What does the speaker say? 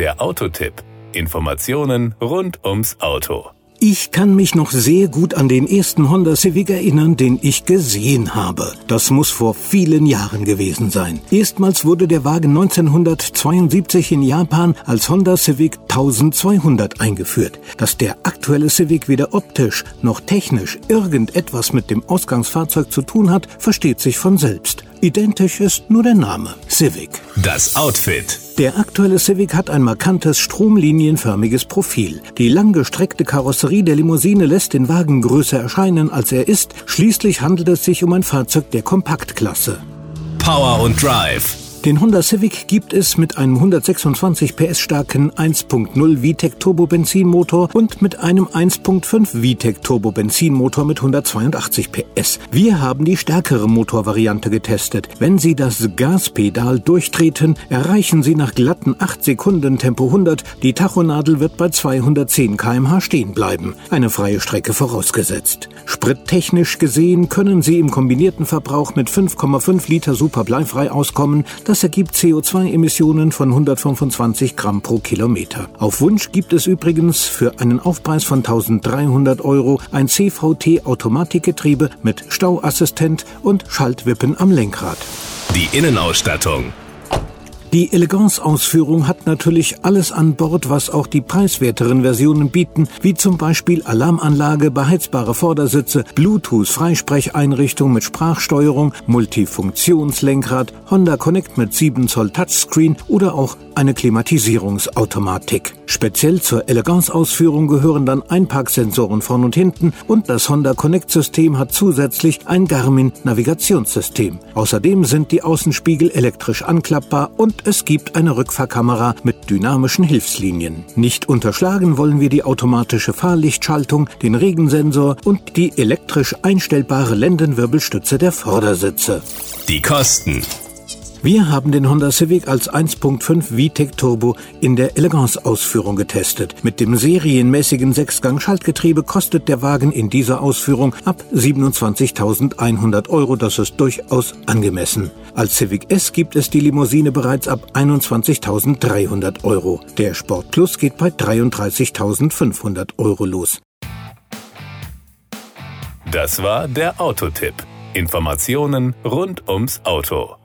Der Autotipp. Informationen rund ums Auto. Ich kann mich noch sehr gut an den ersten Honda Civic erinnern, den ich gesehen habe. Das muss vor vielen Jahren gewesen sein. Erstmals wurde der Wagen 1972 in Japan als Honda Civic 1200 eingeführt. Dass der aktuelle Civic weder optisch noch technisch irgendetwas mit dem Ausgangsfahrzeug zu tun hat, versteht sich von selbst. Identisch ist nur der Name Civic. Das Outfit. Der aktuelle Civic hat ein markantes stromlinienförmiges Profil. Die langgestreckte Karosserie der Limousine lässt den Wagen größer erscheinen, als er ist. Schließlich handelt es sich um ein Fahrzeug der Kompaktklasse. Power und Drive. Den Honda Civic gibt es mit einem 126 PS starken 1.0 VTEC Turbo Benzinmotor und mit einem 1.5 VTEC Turbo Benzinmotor mit 182 PS. Wir haben die stärkere Motorvariante getestet. Wenn Sie das Gaspedal durchtreten, erreichen Sie nach glatten 8 Sekunden Tempo 100. Die Tachonadel wird bei 210 kmh stehen bleiben. Eine freie Strecke vorausgesetzt. Sprittechnisch gesehen können Sie im kombinierten Verbrauch mit 5,5 Liter super bleifrei auskommen. Das ergibt CO2-Emissionen von 125 Gramm pro Kilometer. Auf Wunsch gibt es übrigens für einen Aufpreis von 1300 Euro ein CVT-Automatikgetriebe mit Stauassistent und Schaltwippen am Lenkrad. Die Innenausstattung. Die Elegance-Ausführung hat natürlich alles an Bord, was auch die preiswerteren Versionen bieten, wie zum Beispiel Alarmanlage, beheizbare Vordersitze, Bluetooth-Freisprecheinrichtung mit Sprachsteuerung, Multifunktionslenkrad, Honda Connect mit 7 Zoll Touchscreen oder auch eine Klimatisierungsautomatik. Speziell zur Elegance-Ausführung gehören dann Einparksensoren vorn und hinten und das Honda Connect-System hat zusätzlich ein Garmin-Navigationssystem. Außerdem sind die Außenspiegel elektrisch anklappbar und es gibt eine Rückfahrkamera mit dynamischen Hilfslinien. Nicht unterschlagen wollen wir die automatische Fahrlichtschaltung, den Regensensor und die elektrisch einstellbare Lendenwirbelstütze der Vordersitze. Die Kosten. Wir haben den Honda Civic als 1.5 VTEC Turbo in der Elegance-Ausführung getestet. Mit dem serienmäßigen Sechsgang-Schaltgetriebe kostet der Wagen in dieser Ausführung ab 27.100 Euro. Das ist durchaus angemessen. Als Civic S gibt es die Limousine bereits ab 21.300 Euro. Der Sport Plus geht bei 33.500 Euro los. Das war der Autotipp. Informationen rund ums Auto.